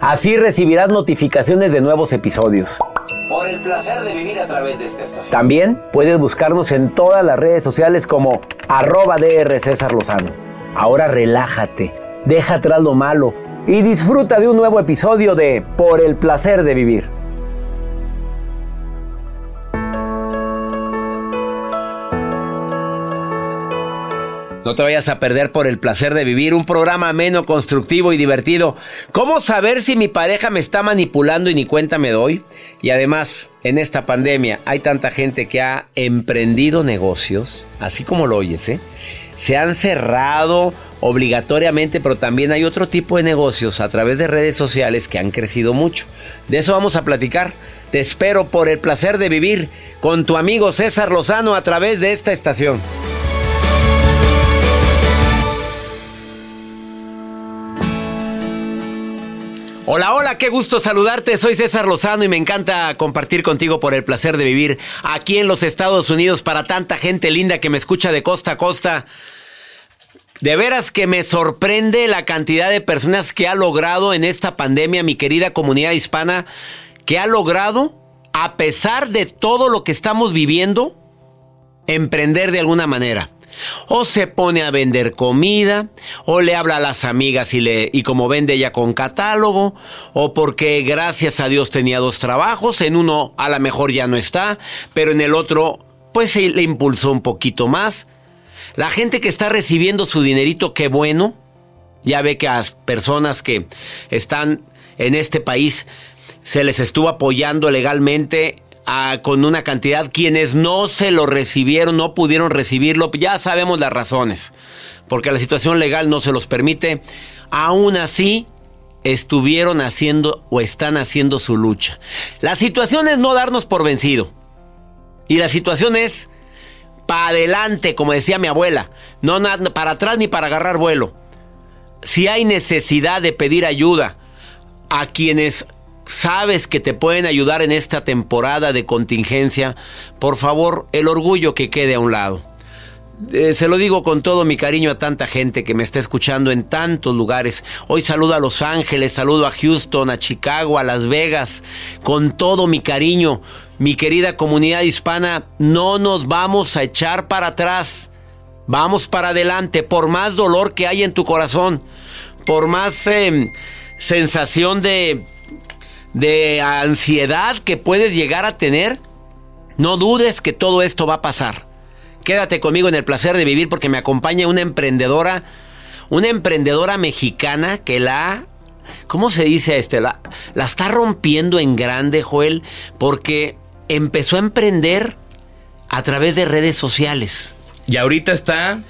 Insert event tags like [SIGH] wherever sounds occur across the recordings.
Así recibirás notificaciones de nuevos episodios. Por el placer de vivir a través de esta estación. También puedes buscarnos en todas las redes sociales como arroba DR César Lozano. Ahora relájate, deja atrás lo malo y disfruta de un nuevo episodio de Por el placer de vivir. No te vayas a perder por el placer de vivir un programa ameno, constructivo y divertido. ¿Cómo saber si mi pareja me está manipulando y ni cuenta me doy? Y además, en esta pandemia hay tanta gente que ha emprendido negocios, así como lo oyes, ¿eh? Se han cerrado obligatoriamente, pero también hay otro tipo de negocios a través de redes sociales que han crecido mucho. De eso vamos a platicar. Te espero por el placer de vivir con tu amigo César Lozano a través de esta estación. Hola, hola, qué gusto saludarte. Soy César Lozano y me encanta compartir contigo por el placer de vivir aquí en los Estados Unidos para tanta gente linda que me escucha de costa a costa. De veras que me sorprende la cantidad de personas que ha logrado en esta pandemia mi querida comunidad hispana, que ha logrado, a pesar de todo lo que estamos viviendo, emprender de alguna manera. O se pone a vender comida, o le habla a las amigas y, le, y como vende ella con catálogo, o porque gracias a Dios tenía dos trabajos, en uno a lo mejor ya no está, pero en el otro pues se le impulsó un poquito más. La gente que está recibiendo su dinerito, qué bueno. Ya ve que a las personas que están en este país se les estuvo apoyando legalmente con una cantidad. Quienes no se lo recibieron, no pudieron recibirlo, ya sabemos las razones. Porque la situación legal no se los permite. Aún así, estuvieron haciendo o están haciendo su lucha. La situación es no darnos por vencido. Y la situación es para adelante, como decía mi abuela. No para atrás ni para agarrar vuelo. Si hay necesidad de pedir ayuda a quienes sabes que te pueden ayudar en esta temporada de contingencia, por favor, el orgullo que quede a un lado. Eh, se lo digo con todo mi cariño a tanta gente que me está escuchando en tantos lugares. Hoy saludo a Los Ángeles, saludo a Houston, a Chicago, a Las Vegas. Con todo mi cariño, mi querida comunidad hispana, no nos vamos a echar para atrás. Vamos para adelante, por más dolor que hay en tu corazón, por más eh, sensación de, de ansiedad que puedes llegar a tener, no dudes que todo esto va a pasar. Quédate conmigo en el placer de vivir porque me acompaña una emprendedora, una emprendedora mexicana que la ¿cómo se dice este? La, la está rompiendo en grande, Joel, porque empezó a emprender a través de redes sociales. Y ahorita está...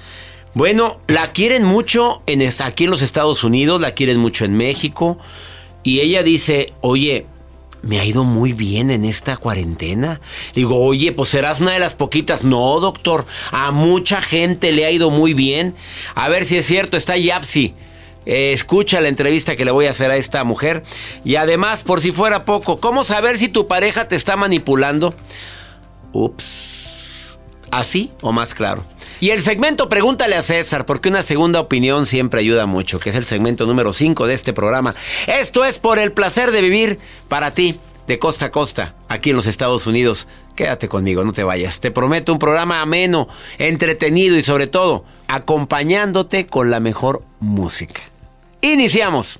Bueno, la quieren mucho en, aquí en los Estados Unidos, la quieren mucho en México. Y ella dice, oye, me ha ido muy bien en esta cuarentena. Digo, oye, pues serás una de las poquitas. No, doctor, a mucha gente le ha ido muy bien. A ver si es cierto, está Yapsi. Eh, escucha la entrevista que le voy a hacer a esta mujer. Y además, por si fuera poco, ¿cómo saber si tu pareja te está manipulando? Ups. ¿Así o más claro? Y el segmento Pregúntale a César, porque una segunda opinión siempre ayuda mucho, que es el segmento número 5 de este programa. Esto es por el placer de vivir para ti, de costa a costa, aquí en los Estados Unidos. Quédate conmigo, no te vayas. Te prometo un programa ameno, entretenido y sobre todo, acompañándote con la mejor música. Iniciamos.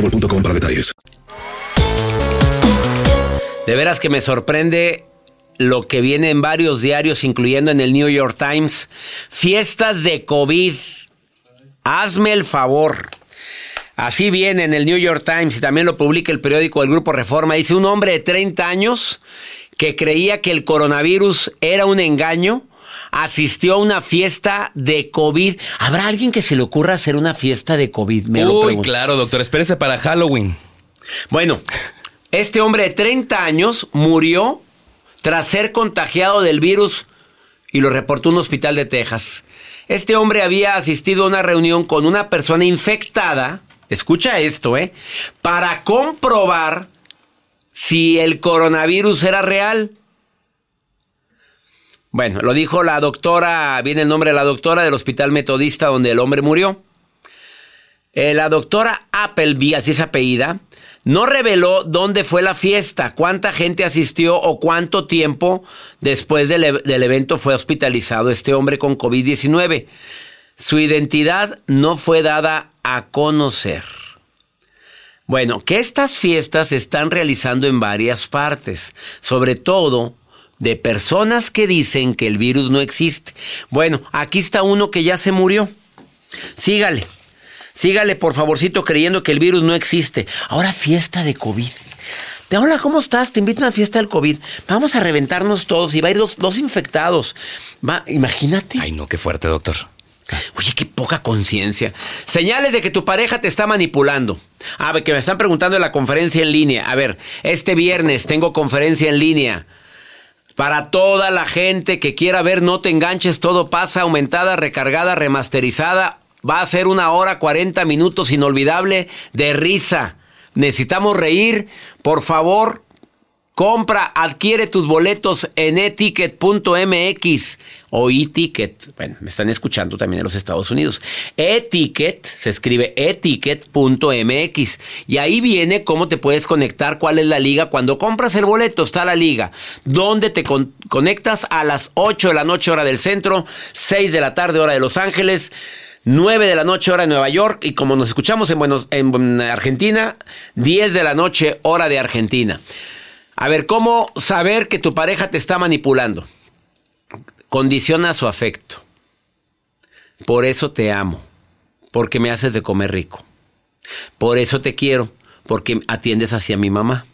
De veras que me sorprende lo que viene en varios diarios, incluyendo en el New York Times. Fiestas de COVID. Hazme el favor. Así viene en el New York Times y también lo publica el periódico del Grupo Reforma. Dice un hombre de 30 años que creía que el coronavirus era un engaño. Asistió a una fiesta de COVID. ¿Habrá alguien que se le ocurra hacer una fiesta de COVID? Me Uy, claro, doctor. Espérese para Halloween. Bueno, este hombre de 30 años murió tras ser contagiado del virus y lo reportó un hospital de Texas. Este hombre había asistido a una reunión con una persona infectada, escucha esto, ¿eh? Para comprobar si el coronavirus era real. Bueno, lo dijo la doctora, viene el nombre de la doctora del hospital metodista donde el hombre murió. Eh, la doctora Appleby, así es apellida, no reveló dónde fue la fiesta, cuánta gente asistió o cuánto tiempo después del, e- del evento fue hospitalizado este hombre con COVID-19. Su identidad no fue dada a conocer. Bueno, que estas fiestas se están realizando en varias partes, sobre todo de personas que dicen que el virus no existe. Bueno, aquí está uno que ya se murió. Sígale. Sígale, por favorcito, creyendo que el virus no existe. Ahora fiesta de COVID. De hola, ¿cómo estás? Te invito a una fiesta del COVID. Vamos a reventarnos todos y va a ir dos, dos infectados. Va, imagínate. Ay, no, qué fuerte, doctor. Oye, qué poca conciencia. Señales de que tu pareja te está manipulando. A ver, que me están preguntando en la conferencia en línea. A ver, este viernes tengo conferencia en línea. Para toda la gente que quiera ver No Te Enganches, todo pasa, aumentada, recargada, remasterizada. Va a ser una hora, 40 minutos inolvidable de risa. Necesitamos reír. Por favor, compra, adquiere tus boletos en eticket.mx o e-ticket. Bueno, me están escuchando también en los Estados Unidos. E-ticket se escribe eticket.mx y ahí viene cómo te puedes conectar, cuál es la liga. Cuando compras el boleto está la liga. ¿Dónde te con- conectas? A las 8 de la noche hora del centro, 6 de la tarde hora de Los Ángeles. 9 de la noche hora de Nueva York y como nos escuchamos en, Buenos, en Argentina, 10 de la noche hora de Argentina. A ver, ¿cómo saber que tu pareja te está manipulando? Condiciona su afecto. Por eso te amo, porque me haces de comer rico. Por eso te quiero, porque atiendes hacia mi mamá.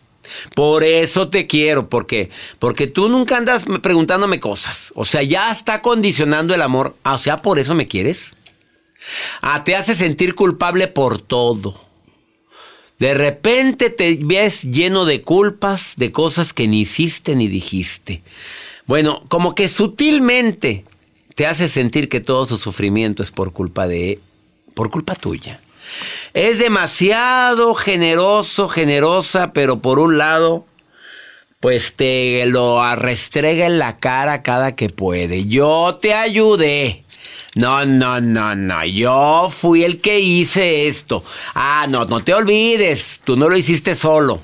Por eso te quiero, porque porque tú nunca andas preguntándome cosas. O sea, ya está condicionando el amor. Ah, o sea, por eso me quieres. Ah, te hace sentir culpable por todo. De repente te ves lleno de culpas, de cosas que ni hiciste ni dijiste. Bueno, como que sutilmente te hace sentir que todo su sufrimiento es por culpa de por culpa tuya. Es demasiado generoso, generosa, pero por un lado pues te lo arrestrega en la cara cada que puede. Yo te ayudé. No, no, no, no. Yo fui el que hice esto. Ah, no, no te olvides. Tú no lo hiciste solo.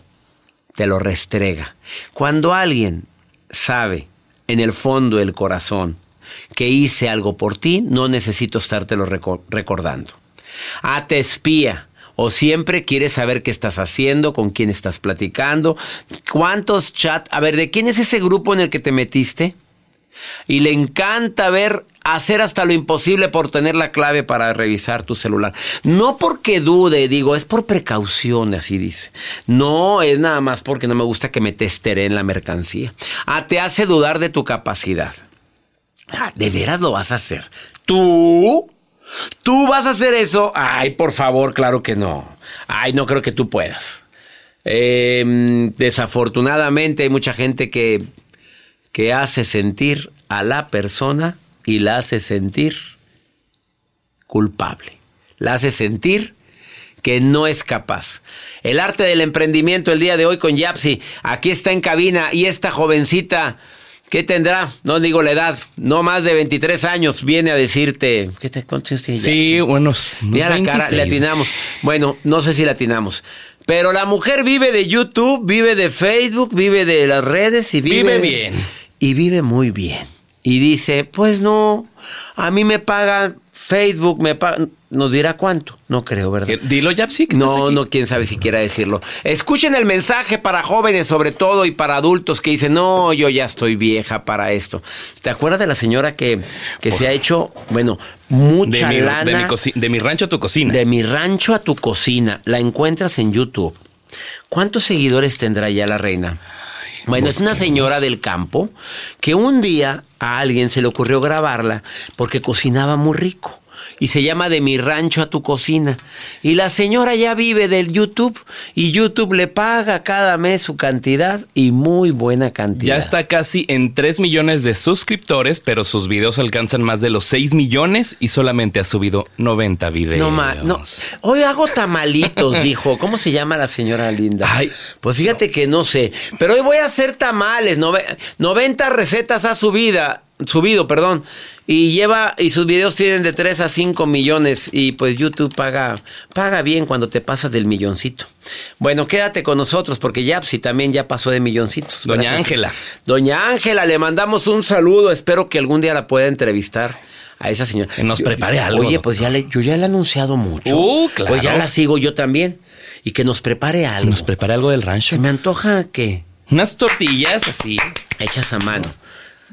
Te lo restrega. Cuando alguien sabe en el fondo del corazón que hice algo por ti, no necesito estártelo reco- recordando. Ah, te espía. O siempre quieres saber qué estás haciendo, con quién estás platicando, cuántos chats. A ver, ¿de quién es ese grupo en el que te metiste? Y le encanta ver, hacer hasta lo imposible por tener la clave para revisar tu celular. No porque dude, digo, es por precaución, así dice. No es nada más porque no me gusta que me testere en la mercancía. Ah, te hace dudar de tu capacidad. Ah, ¿De veras lo vas a hacer? ¿Tú? ¿Tú vas a hacer eso? Ay, por favor, claro que no. Ay, no creo que tú puedas. Eh, desafortunadamente hay mucha gente que, que hace sentir a la persona y la hace sentir culpable. La hace sentir que no es capaz. El arte del emprendimiento el día de hoy con Yapsi. Aquí está en cabina y esta jovencita, ¿qué tendrá? No digo la edad, no más de 23 años, viene a decirte... ¿Qué te cuántos años tiene Sí, buenos. Mira la cara, le atinamos. Bueno, no sé si le atinamos. Pero la mujer vive de YouTube, vive de Facebook, vive de las redes y vive... Vive bien. Y vive muy bien. Y dice, pues no, a mí me pagan Facebook, me pagan... ¿Nos dirá cuánto? No creo, ¿verdad? Dilo, Yapsi, que estás No, aquí. no, quién sabe si quiera decirlo. Escuchen el mensaje para jóvenes sobre todo y para adultos que dicen, no, yo ya estoy vieja para esto. ¿Te acuerdas de la señora que, que se ha hecho, bueno, De mucha mi, lana? de, mi de mi rancho a tu cocina. De mi rancho a tu cocina. La encuentras en YouTube. ¿Cuántos seguidores tendrá ya la reina? Bueno, es una señora del campo que un día a alguien se le ocurrió grabarla porque cocinaba muy rico. Y se llama De mi rancho a tu cocina. Y la señora ya vive del YouTube y YouTube le paga cada mes su cantidad y muy buena cantidad. Ya está casi en 3 millones de suscriptores, pero sus videos alcanzan más de los 6 millones y solamente ha subido 90 videos. No, no. Hoy hago tamalitos, [LAUGHS] dijo. ¿Cómo se llama la señora linda? Ay. pues fíjate que no sé. Pero hoy voy a hacer tamales. Nove- 90 recetas ha subido, subido, perdón. Y lleva, y sus videos tienen de 3 a 5 millones. Y pues YouTube paga, paga bien cuando te pasas del milloncito. Bueno, quédate con nosotros porque Yapsi también ya pasó de milloncitos. Doña ¿verdad que? Ángela. Doña Ángela, le mandamos un saludo. Espero que algún día la pueda entrevistar. A esa señora. Que nos Yo- prepare algo, Oye, pues ya le, yo ya le he anunciado mucho. Uh, claro. Pues ya la sigo yo también. Y que nos prepare algo. Nos prepara algo del rancho. Se me antoja que Unas tortillas así. hechas a mano.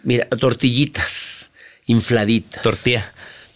Mira, tortillitas infladitas. Tortilla.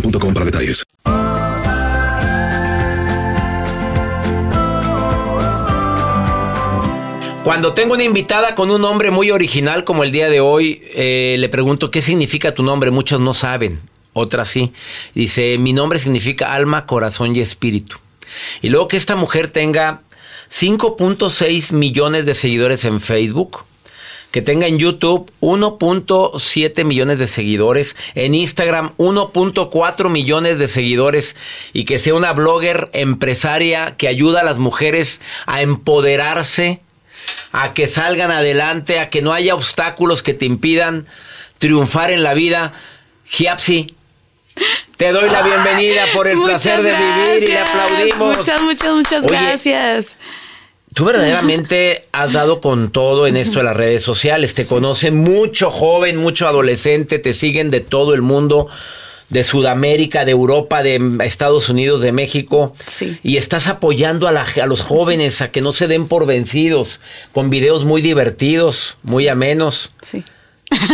para detalles. Cuando tengo una invitada con un nombre muy original como el día de hoy, eh, le pregunto qué significa tu nombre. Muchos no saben, otras sí. Dice, mi nombre significa alma, corazón y espíritu. Y luego que esta mujer tenga 5.6 millones de seguidores en Facebook, que tenga en YouTube 1.7 millones de seguidores, en Instagram 1.4 millones de seguidores y que sea una blogger empresaria que ayuda a las mujeres a empoderarse, a que salgan adelante, a que no haya obstáculos que te impidan triunfar en la vida. Giapsi, te doy la bienvenida por el Muchas placer de vivir y le aplaudimos. Muchas, muchas, muchas Oye, gracias. Tú verdaderamente has dado con todo en esto de las redes sociales. Te conocen mucho joven, mucho adolescente, te siguen de todo el mundo, de Sudamérica, de Europa, de Estados Unidos, de México. Sí. Y estás apoyando a, la- a los jóvenes a que no se den por vencidos, con videos muy divertidos, muy amenos. Sí.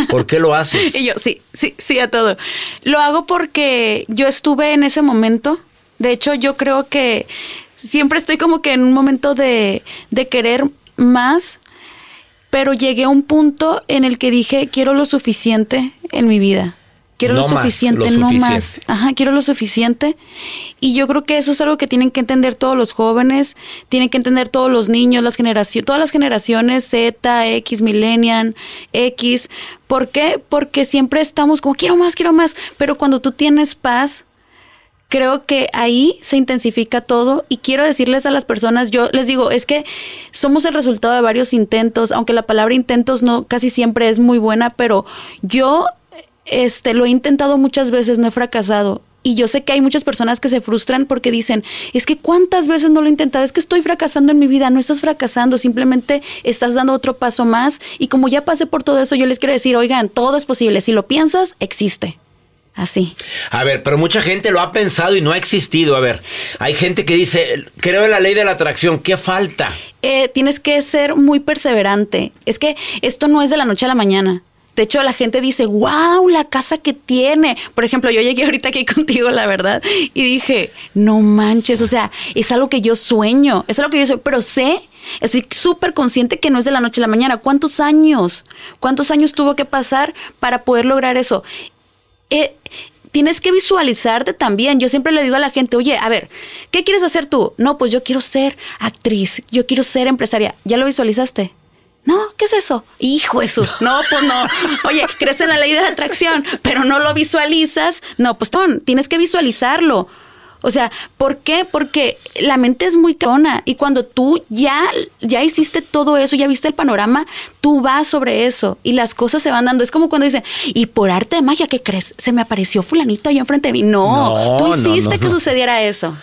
¿Por qué lo [LAUGHS] haces? Y yo, sí, sí, sí, a todo. Lo hago porque yo estuve en ese momento. De hecho, yo creo que siempre estoy como que en un momento de, de querer más, pero llegué a un punto en el que dije, quiero lo suficiente en mi vida. Quiero No lo más, suficiente, lo no suficiente. más. Ajá, quiero lo suficiente. Y yo creo que eso es algo que tienen que entender todos los jóvenes, tienen que entender todos los niños, las generaciones, todas las generaciones Z, X, Millennial, X. ¿Por qué? Porque siempre estamos como quiero más, quiero más. Pero cuando tú tienes paz, creo que ahí se intensifica todo y quiero decirles a las personas, yo les digo, es que somos el resultado de varios intentos, aunque la palabra intentos no casi siempre es muy buena, pero yo este lo he intentado muchas veces, no he fracasado. Y yo sé que hay muchas personas que se frustran porque dicen, es que cuántas veces no lo he intentado, es que estoy fracasando en mi vida, no estás fracasando, simplemente estás dando otro paso más. Y como ya pasé por todo eso, yo les quiero decir, oigan, todo es posible, si lo piensas, existe. Así. A ver, pero mucha gente lo ha pensado y no ha existido. A ver, hay gente que dice, creo en la ley de la atracción, ¿qué falta? eh, tienes que ser muy perseverante. Es que esto no es de la noche a la mañana. De hecho, la gente dice, wow, la casa que tiene. Por ejemplo, yo llegué [LAUGHS] ahorita aquí contigo, la verdad, y dije, no manches, o sea, es algo que yo sueño, es algo que yo sueño, pero sé, estoy súper consciente que no es de la noche a la mañana. ¿Cuántos años? ¿Cuántos años tuvo que pasar para poder lograr eso? Eh, tienes que visualizarte también. Yo siempre le digo a la gente, oye, a ver, ¿qué quieres hacer tú? No, pues yo quiero ser actriz, yo quiero ser empresaria. ¿Ya lo visualizaste? No, ¿qué es eso? Hijo eso. [LAUGHS] No, pues no. Oye, crees en la ley de la atracción, pero no lo visualizas. No, pues ton, tienes que visualizarlo. O sea, ¿por qué? Porque la mente es muy cona y cuando tú ya, ya hiciste todo eso, ya viste el panorama, tú vas sobre eso y las cosas se van dando. Es como cuando dicen, y por arte de magia, ¿qué crees? Se me apareció fulanito ahí enfrente de mí. No, No, tú hiciste no, que sucediera eso.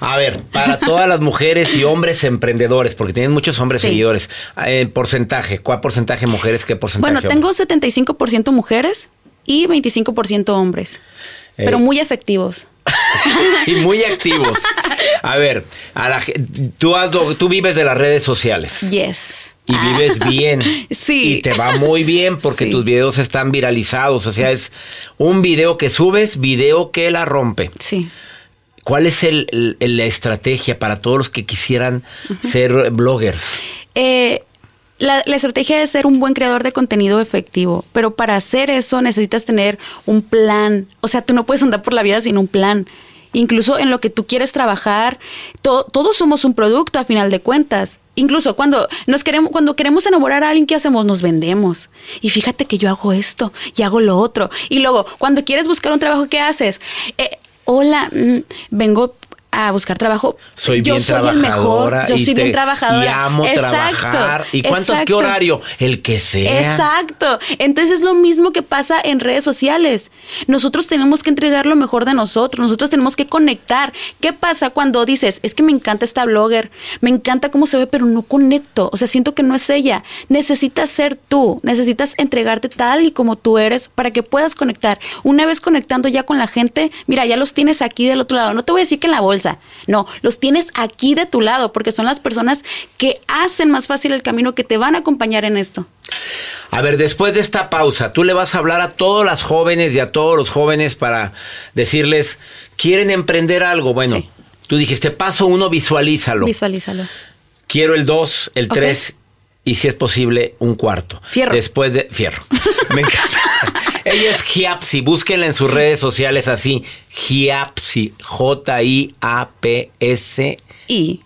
A ver, para todas las mujeres y hombres emprendedores, porque tienen muchos hombres Sí. seguidores, eh, porcentaje, ¿cuál porcentaje mujeres, qué porcentaje Bueno, tengo 75% mujeres y 25% hombres, pero Eh. muy efectivos. [LAUGHS] y muy activos. A ver, a la tú, has tú vives de las redes sociales Yes. y vives bien. [LAUGHS] Sí. Y te va muy bien porque Sí. tus videos están viralizados. O sea, es un video que subes, video que la rompe. Sí. ¿Cuál es el- el- el- la estrategia para todos los que quisieran ser bloggers? Eh, la, la estrategia es ser un buen creador de contenido efectivo, pero para hacer eso necesitas tener un plan. O sea, tú no puedes andar por la vida sin un plan. Incluso en lo que tú quieres trabajar, to- todos somos un producto a final de cuentas. Incluso cuando nos queremos, cuando queremos enamorar a alguien, ¿qué hacemos? Nos vendemos. Y fíjate que yo hago esto y hago lo otro. Y luego, cuando quieres buscar un trabajo, ¿qué haces? Eh, hola, mm, vengo a buscar trabajo. Soy yo bien soy el mejor. Yo y soy te- bien trabajadora. Y amo Exacto, trabajar. ¿Y cuántos qué exacto. horario? El que sea. Exacto. Entonces es lo mismo que pasa en redes sociales. Nosotros tenemos que entregar lo mejor de nosotros. Nosotros tenemos que conectar. ¿Qué pasa cuando dices, es que me encanta esta blogger, me encanta cómo se ve, pero no conecto? O sea, siento que no es ella. Necesitas ser tú. Necesitas entregarte tal y como tú eres para que puedas conectar. Una vez conectando ya con la gente, mira, ya los tienes aquí del otro lado. No te voy a decir que en la bolsa. No, los tienes aquí de tu lado porque son las personas que hacen más fácil el camino, que te van a acompañar en esto. A ver, después de esta pausa, tú le vas a hablar a todas las jóvenes y a todos los jóvenes para decirles, ¿quieren emprender algo? Bueno, Sí. tú dijiste, paso uno, visualízalo. Visualízalo. Quiero el dos, el tres y si es posible, un cuarto. Fierro. Después de... Fierro. [LAUGHS] Me encanta. Ella es Giapsi, búsquenla en sus redes sociales así. Giapsi, J-I-A-P-S-I,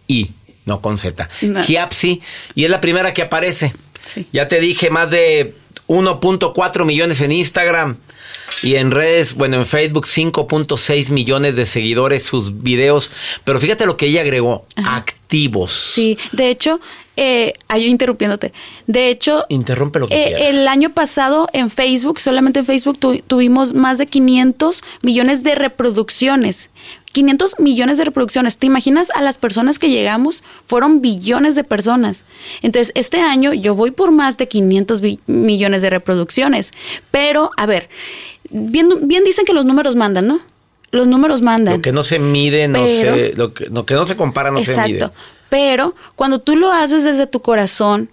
Y no con Z. No. Giapsi, y es la primera que aparece. Sí. Ya te dije, más de 1.4 millones en Instagram. Y en redes, bueno, en Facebook 5.6 millones de seguidores sus videos. Pero fíjate lo que ella agregó, activos. sí, de hecho, eh, ay, interrumpiéndote. De hecho, Interrumpe lo que eh, quieras. el año pasado en Facebook, solamente en Facebook tu- tuvimos más de 500 millones de reproducciones. 500 millones de reproducciones. ¿Te imaginas a las personas que llegamos? Fueron billones de personas. Entonces, este año yo voy por más de 500 bi- millones de reproducciones. Pero, a ver, bien, bien dicen que los números mandan, ¿no? Los números mandan. Lo que no se mide, no Pero- se, lo que, lo que no se compara, no se mide. Exacto. Pero cuando tú lo haces desde tu corazón,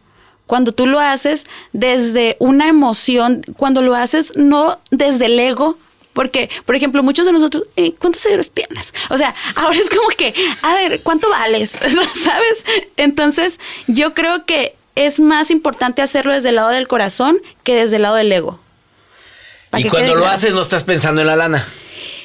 cuando tú lo haces desde una emoción, cuando lo haces no desde el ego, porque, por ejemplo, muchos de nosotros, eh, ¿cuántos seguidores tienes? O sea, [LAUGHS] ahora es como que, a ver, ¿cuánto vales? [LAUGHS] ¿Sabes? Entonces, yo creo que es más importante hacerlo desde el lado del corazón que desde el lado del ego. Y que cuando lo claro. haces no estás pensando en la lana.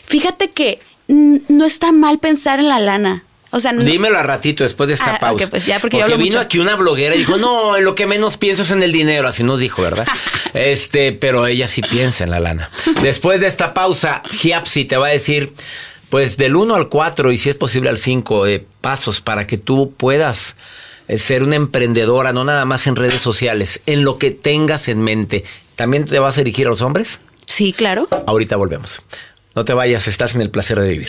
Fíjate que no está mal pensar en la lana. O sea, no- Dímelo a ratito después de esta Ah, pausa. pues ya, porque yo vino mucho. aquí una bloguera y dijo, [LAUGHS] no, en lo que menos pienso es en el dinero, así nos dijo, ¿verdad? [LAUGHS] este, pero ella sí piensa en la lana. Después de esta pausa, Giapsi te va a decir, pues del 1 al 4 y si es posible al 5 eh, pasos para que tú puedas eh, ser una emprendedora, no nada más en redes sociales, en lo que tengas en mente. ¿También te vas a dirigir a los hombres? Sí, claro. Ahorita volvemos. No te vayas, estás en el placer de vivir.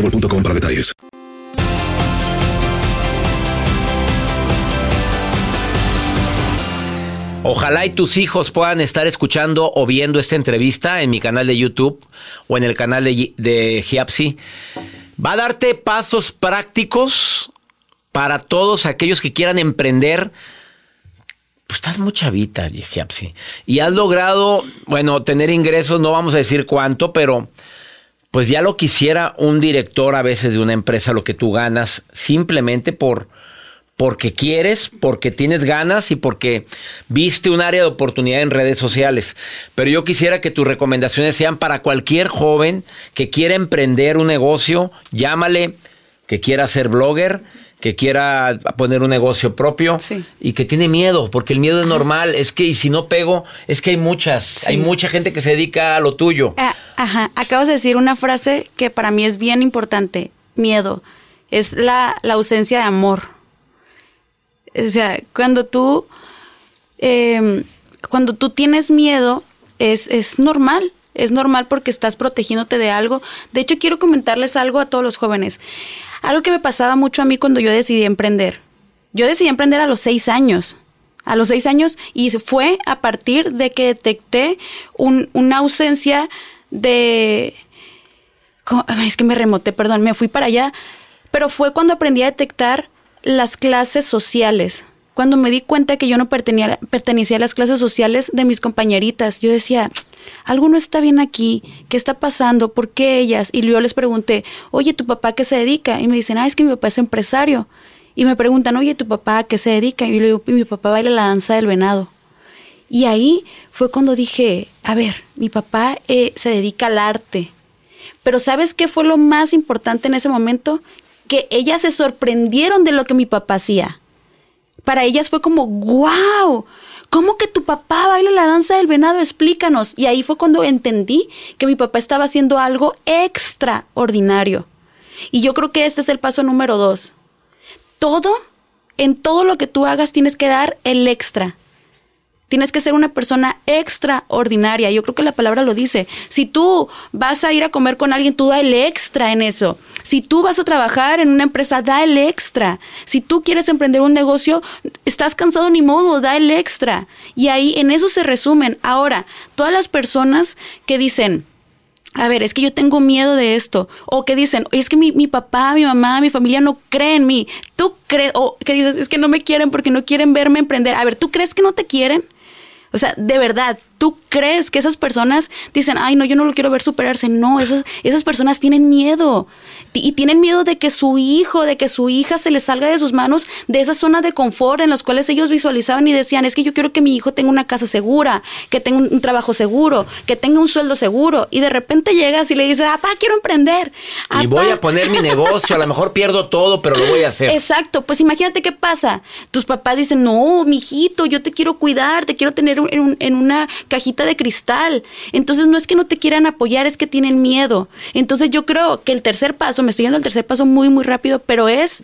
boostmobile.com para detalles. Ojalá y tus hijos puedan estar escuchando o viendo esta entrevista en mi canal de YouTube o en el canal de, de Giapsi. Va a darte pasos prácticos para todos aquellos que quieran emprender. Pues estás muy chavita, Giapsi. Y has logrado, bueno, tener ingresos, no vamos a decir cuánto, pero pues ya lo quisiera un director a veces de una empresa, lo que tú ganas, simplemente por porque quieres, porque tienes ganas y porque viste un área de oportunidad en redes sociales. Pero yo quisiera que tus recomendaciones sean para cualquier joven que quiera emprender un negocio, llámale, que quiera ser blogger, que quiera poner un negocio propio Sí. y que tiene miedo, porque el miedo es normal, es que y si no pego, es que hay muchas, hay mucha gente que se dedica a lo tuyo. Ah, ajá, acabas de decir una frase que para mí es bien importante. Miedo. Es la, la ausencia de amor. O sea, cuando tú, eh, cuando tú tienes miedo, es, es normal. Es normal porque estás protegiéndote de algo. De hecho, quiero comentarles algo a todos los jóvenes. Algo que me pasaba mucho a mí cuando yo decidí emprender. Yo decidí emprender a los seis años. A los seis años y fue a partir de que detecté un- una ausencia de... Es que me remoté, perdón, me fui para allá. Pero fue cuando aprendí a detectar las clases sociales. Cuando me di cuenta que yo no pertenecía, a las clases sociales de mis compañeritas, yo decía, algo no está bien aquí, ¿qué está pasando? ¿Por qué ellas? Y yo les pregunté, oye, ¿tu papá qué se dedica? Y me dicen, ah, es que mi papá es empresario. Y me preguntan, oye, ¿tu papá qué se dedica? Y yo le digo, mi papá baila la danza del venado. Y ahí fue cuando dije, a ver, mi papá eh, se dedica al arte. Pero ¿sabes qué fue lo más importante en ese momento? Que ellas se sorprendieron de lo que mi papá hacía. Para ellas fue como, wow, ¿cómo que tu papá baila la danza del venado? Explícanos. Y ahí fue cuando entendí que mi papá estaba haciendo algo extraordinario. Y yo creo que este es el paso número dos. Todo, en todo lo que tú hagas tienes que dar el extra. Tienes que ser una persona extraordinaria. Yo creo que la palabra lo dice. Si tú vas a ir a comer con alguien, tú da el extra en eso. Si tú vas a trabajar en una empresa, da el extra. Si tú quieres emprender un negocio, estás cansado ni modo, da el extra. Y ahí en eso se resumen. Ahora, todas las personas que dicen, a ver, es que yo tengo miedo de esto. O que dicen, es que mi, mi papá, mi mamá, mi familia no creen en mí. ¿Tú crees? O que dices, es que no me quieren porque no quieren verme emprender. A ver, ¿tú crees que no te quieren? O sea, de verdad, ¿tú crees que esas personas dicen, ay, no, yo no lo quiero ver superarse? No, esas, esas personas tienen miedo. Y tienen miedo de que su hijo, de que su hija se les salga de sus manos de esa zona de confort en los cuales ellos visualizaban y decían, es que yo quiero que mi hijo tenga una casa segura, que tenga un, un trabajo seguro, que tenga un sueldo seguro. Y de repente llegas y le dices, papá, quiero emprender. Y voy a poner mi negocio, a lo mejor pierdo todo, pero lo voy a hacer. Exacto, pues imagínate qué pasa. Tus papás dicen, no, mijito, yo te quiero cuidar, te quiero tener en, un- en una cajita de cristal. Entonces no es que no te quieran apoyar, es que tienen miedo. Entonces yo creo que el tercer paso, me estoy yendo al tercer paso muy, muy rápido, pero es,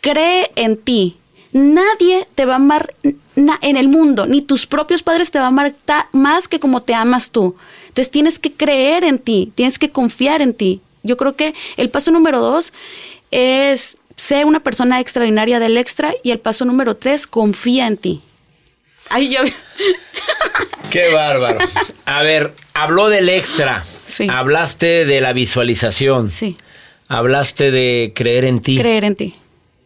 cree en ti. Nadie te va a amar en el mundo, ni tus propios padres te van a amar más que como te amas tú. Entonces tienes que creer en ti, tienes que confiar en ti. Yo creo que el paso número dos es sé una persona extraordinaria del extra y el paso número tres, confía en ti. Ay, yo... [LAUGHS] Qué bárbaro. A ver, habló del extra. Sí. Hablaste de la visualización. Sí, Hablaste de creer en ti. creer en ti.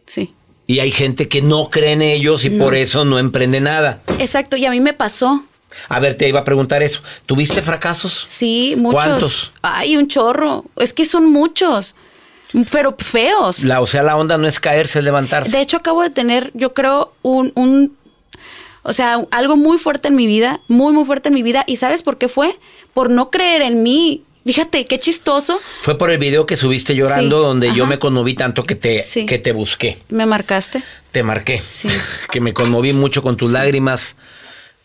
Sí. Y hay gente que no cree en ellos y por eso no emprende nada. Exacto, y a mí me pasó. A ver, te iba a preguntar eso. ¿Tuviste fracasos? Sí, muchos. ¿Cuántos? Ay, un chorro. Es que son muchos. Pero feos. La, o sea, la onda no es caerse, es levantarse. De hecho, acabo de tener, yo creo, un, un, o sea, algo muy fuerte en mi vida, muy, muy fuerte en mi vida. ¿Y sabes por qué fue? Por no creer en mí. Fíjate, qué chistoso. Fue por el video que subiste llorando Sí, donde yo me conmoví tanto que te, Sí. que te busqué. Me marcaste. Te marqué. Sí. [LAUGHS] Que me conmoví mucho con tus lágrimas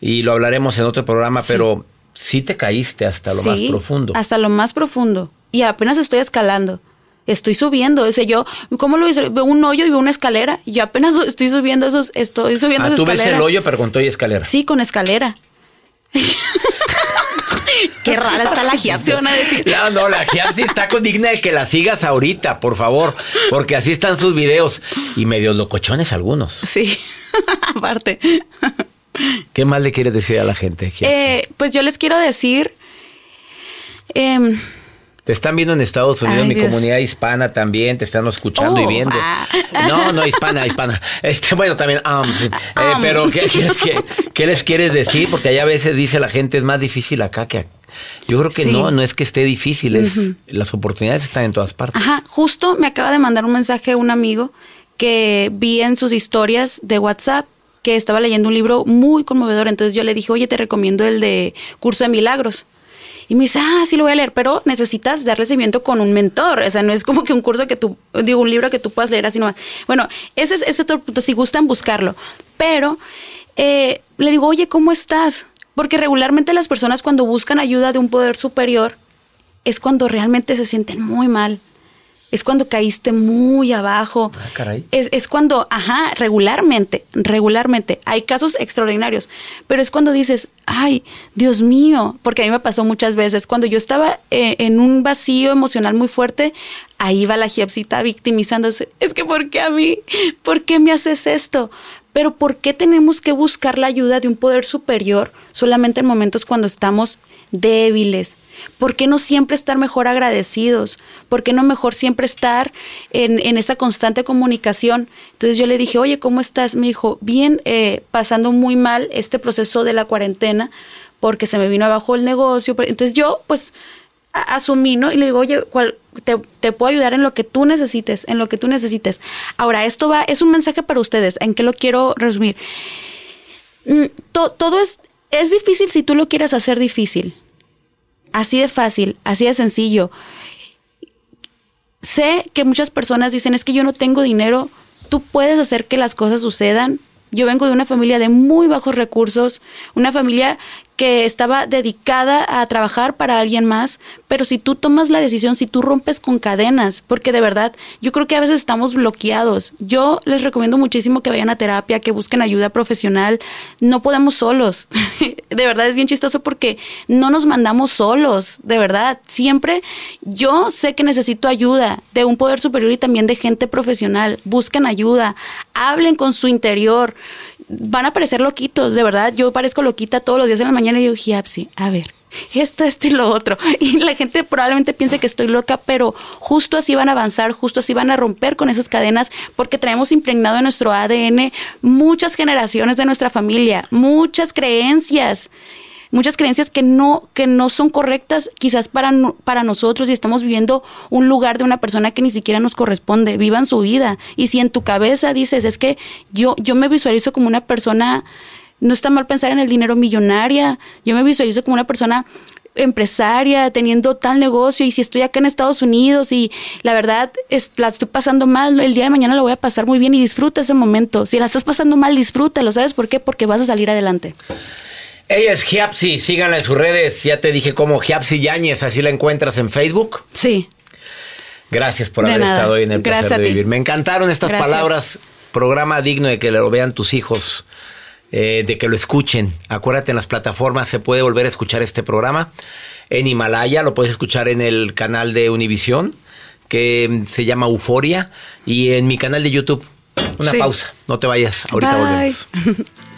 y lo hablaremos en otro programa, pero sí te caíste hasta lo más profundo. Hasta lo más profundo. Y apenas estoy escalando. Estoy subiendo. O sea, yo, ¿cómo lo hice? Veo un hoyo y veo una escalera. Y yo apenas [LAUGHS] estoy subiendo esos, estoy subiendo Ah, esa tú ves el hoyo, pero con todo y escalera. Sí, con escalera. [LAUGHS] Qué rara está la Giapsi, van a decir. No, no, la Giapsi está con digna de que la sigas ahorita, por favor, porque así están sus videos y medios locochones algunos. Sí, [LAUGHS] aparte. ¿Qué más le quieres decir a la gente, Giapsi? Eh, pues yo les quiero decir. em, Te están viendo en Estados Unidos, Ay, mi Dios. comunidad hispana también, te están escuchando y Oh, viendo. ah. No, no, hispana, hispana. Este, bueno, también, um, sí. Eh, Um. pero ¿qué, qué, qué- qué les quieres decir? Porque allá a veces dice la gente es más difícil acá que acá. Yo creo que Sí. no, no es que esté difícil, es las oportunidades están en todas partes. Ajá, justo me acaba de mandar un mensaje un amigo que vi en sus historias de WhatsApp que estaba leyendo un libro muy conmovedor. Entonces yo le dije, oye, te recomiendo el de Curso de Milagros. Y me dice, ah, sí lo voy a leer, pero necesitas darle seguimiento con un mentor. O sea, no es como que un curso que tú, digo, un libro que tú puedas leer así nomás. Bueno, ese es, ese es otro punto, si gustan buscarlo. Pero eh, le digo, oye, ¿cómo estás? Porque regularmente las personas cuando buscan ayuda de un poder superior es cuando realmente se sienten muy mal. Es cuando caíste muy abajo. Ah, caray. Es, es cuando, ajá, regularmente, regularmente. Hay casos extraordinarios, pero es cuando dices, ay, Dios mío, porque a mí me pasó muchas veces. Cuando yo estaba eh, en un vacío emocional muy fuerte, ahí va la Giapsita victimizándose. Es que, ¿por qué a mí? ¿Por qué me haces esto? Pero ¿por qué tenemos que buscar la ayuda de un poder superior solamente en momentos cuando estamos débiles? ¿Por qué no siempre estar mejor agradecidos? ¿Por qué no mejor siempre estar en, en esa constante comunicación? Entonces yo le dije, oye, ¿cómo estás? Me dijo, bien, eh, pasando muy mal este proceso de la cuarentena porque se me vino abajo el negocio. Entonces yo, pues, asumí, ¿no? Y le digo, oye, ¿cuál, te, te puedo ayudar en lo que tú necesites, en lo que tú necesites. Ahora, esto va, es un mensaje para ustedes. ¿En qué lo quiero resumir? Mm, to- todo es, es difícil si tú lo quieres hacer difícil. Así de fácil, así de sencillo. Sé que muchas personas dicen, es que yo no tengo dinero, tú puedes hacer que las cosas sucedan. Yo vengo de una familia de muy bajos recursos, una familia que estaba dedicada a trabajar para alguien más, pero si tú tomas la decisión, si tú rompes con cadenas, porque de verdad, yo creo que a veces estamos bloqueados. Yo les recomiendo muchísimo que vayan a terapia, que busquen ayuda profesional. No podemos solos. [LAUGHS] de verdad es bien chistoso porque no nos mandamos solos, de verdad. Siempre yo sé que necesito ayuda de un poder superior y también de gente profesional. Busquen ayuda, hablen con su interior. Van a parecer loquitos, de verdad. Yo parezco loquita todos los días en la mañana y digo, Giapsi, a ver, esto, esto y lo otro. [LAUGHS] Y la gente probablemente piense que estoy loca, pero justo así van a avanzar, justo así van a romper con esas cadenas, porque traemos impregnado en nuestro ADN muchas generaciones de nuestra familia, muchas creencias muchas creencias que no, que no son correctas quizás para, para nosotros y estamos viviendo un lugar de una persona que ni siquiera nos corresponde. Vivan su vida. Y si en tu cabeza dices, es que yo, yo me visualizo como una persona, no está mal pensar en el dinero millonaria, yo me visualizo como una persona empresaria, teniendo tal negocio y si estoy acá en Estados Unidos y la verdad es, la estoy pasando mal, el día de mañana lo voy a pasar muy bien y disfruta ese momento. Si la estás pasando mal, disfrútalo. ¿Sabes por qué? Porque vas a salir adelante. Ella es Giapsi, síganla en sus redes. Ya te dije cómo Giapsi Yáñez, así la encuentras en Facebook. Sí. Gracias por De haber nada. estado hoy en el Gracias placer de vivir. Me encantaron estas Gracias. palabras. Programa digno de que lo vean tus hijos, eh, de que lo escuchen. Acuérdate, en las plataformas se puede volver a escuchar este programa. En Himalaya lo puedes escuchar en el canal de Univisión. que se llama Euforia y en mi canal de YouTube. Una Sí. pausa, no te vayas, ahorita Bye. volvemos. [LAUGHS]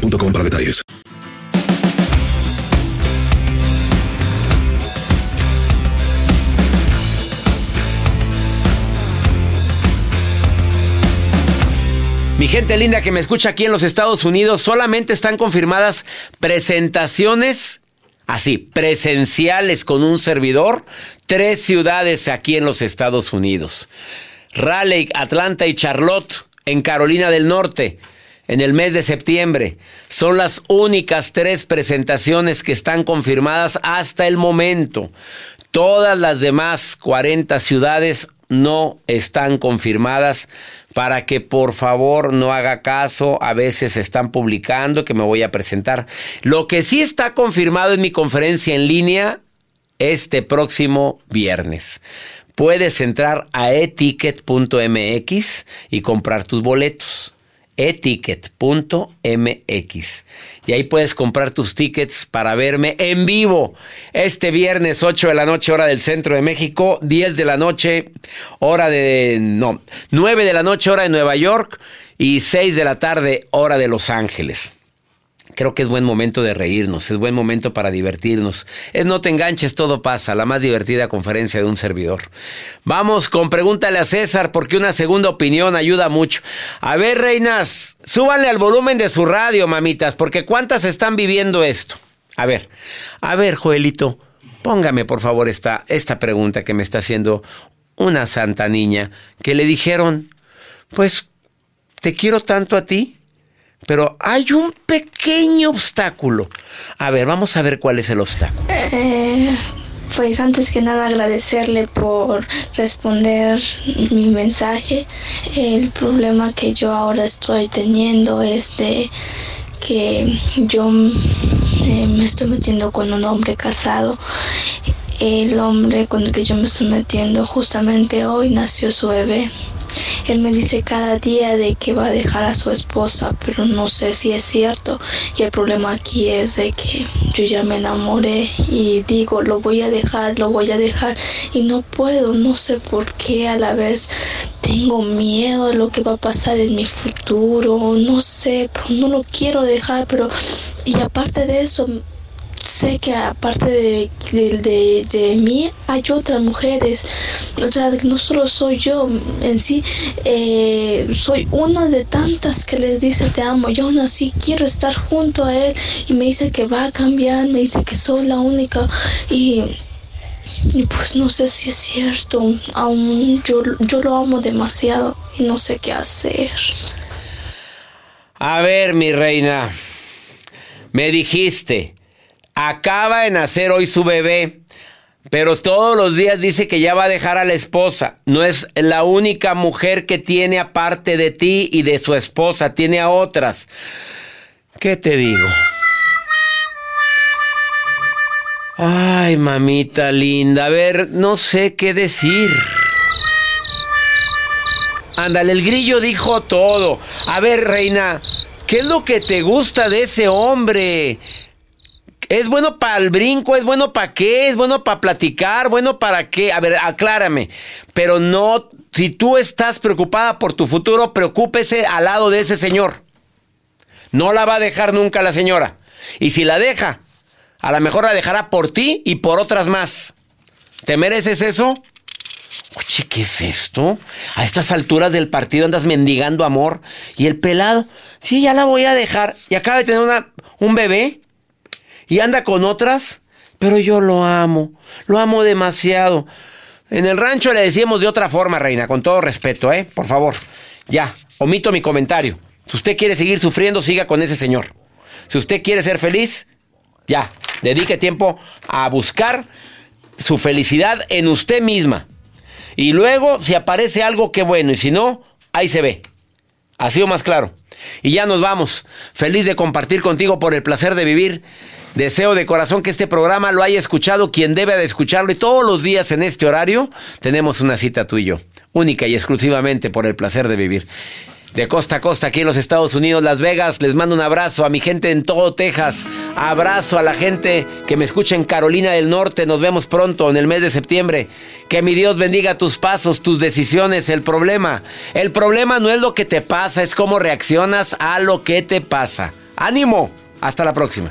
para detalles. Mi gente linda que me escucha aquí en los Estados Unidos, solamente están confirmadas presentaciones, así, presenciales con un servidor, tres ciudades aquí en los Estados Unidos. Raleigh, Atlanta y Charlotte en Carolina del Norte. En el mes de septiembre son las únicas tres presentaciones que están confirmadas hasta el momento. Todas las demás 40 ciudades no están confirmadas para que por favor no haga caso. A veces están publicando que me voy a presentar. Lo que sí está confirmado en mi conferencia en línea este próximo viernes. Puedes entrar a eticket.mx y comprar tus boletos eticket.mx. Y ahí puedes comprar tus tickets para verme en vivo este viernes 8 de la noche hora del centro de México, 10 de la noche hora de no, 9 de la noche hora de Nueva York y 6 de la tarde hora de Los Ángeles. Creo que es buen momento de reírnos, es buen momento para divertirnos. Es no te enganches, todo pasa, la más divertida conferencia de un servidor. Vamos con pregúntale a César porque una segunda opinión ayuda mucho. A ver, reinas, súbanle al volumen de su radio, mamitas, porque cuántas están viviendo esto. A ver, a ver, Joelito, póngame por favor esta, esta pregunta que me está haciendo una santa niña que le dijeron, pues, te quiero tanto a ti pero hay un pequeño obstáculo. A ver, vamos a ver cuál es el obstáculo. Eh, pues antes que nada agradecerle por responder mi mensaje. El problema que yo ahora estoy teniendo es de que yo eh, me estoy metiendo con un hombre casado. El hombre con el que yo me estoy metiendo justamente hoy nació su bebé. Él me dice cada día de que va a dejar a su esposa, pero no sé si es cierto. Y el problema aquí es de que yo ya me enamoré y digo, lo voy a dejar, lo voy a dejar y no puedo, no sé por qué a la vez tengo miedo de lo que va a pasar en mi futuro, no sé, pero no lo quiero dejar, pero y aparte de eso sé que aparte de, de, de, mí hay otras mujeres, o sea, no solo soy yo en sí, eh, soy una de tantas que les dice te amo, yo aún así quiero estar junto a él. Y me dice que va a cambiar, me dice que soy la única. Y Y pues no sé si es cierto, aún yo, yo lo amo demasiado y no sé qué hacer. A ver, mi reina, me dijiste, acaba de nacer hoy su bebé, pero todos los días dice que ya va a dejar a la esposa. No es la única mujer que tiene aparte de ti y de su esposa, tiene a otras. ¿Qué te digo? Ay, mamita linda, a ver, no sé qué decir. Ándale, el grillo dijo todo. A ver, reina, ¿qué es lo que te gusta de ese hombre? ¿Es bueno para el brinco? ¿Es bueno para qué? ¿Es bueno para platicar? ¿Bueno para qué? A ver, aclárame. Pero no, si tú estás preocupada por tu futuro, preocúpese al lado de ese señor. No la va a dejar nunca la señora. Y si la deja, a lo mejor la dejará por ti y por otras más. ¿Te mereces eso? Oye, ¿qué es esto? A estas alturas del partido andas mendigando amor. ¿Y el pelado? Sí, ya la voy a dejar. Y acaba de tener una, un bebé. Y anda con otras. Pero yo lo amo. Lo amo demasiado. En el rancho le decíamos de otra forma, reina. Con todo respeto, ¿eh? Por favor. Ya, omito mi comentario. Si usted quiere seguir sufriendo, siga con ese señor. Si usted quiere ser feliz, ya, dedique tiempo a buscar su felicidad en usted misma. Y luego, si aparece algo, qué bueno. Y si no, ahí se ve. Ha sido más claro. Y ya nos vamos. Feliz de compartir contigo por el placer de vivir. Deseo de corazón que este programa lo haya escuchado quien debe de escucharlo. Y todos los días en este horario tenemos una cita tú. Única y exclusivamente por el placer de vivir de costa a costa aquí en los Estados Unidos, Las Vegas. Les mando un abrazo a mi gente en todo Texas. Abrazo a la gente que me escucha en Carolina del Norte. Nos vemos pronto en el mes de septiembre. Que mi Dios bendiga tus pasos, tus decisiones. El problema, el problema no es lo que te pasa, es cómo reaccionas a lo que te pasa. Ánimo. Hasta la próxima.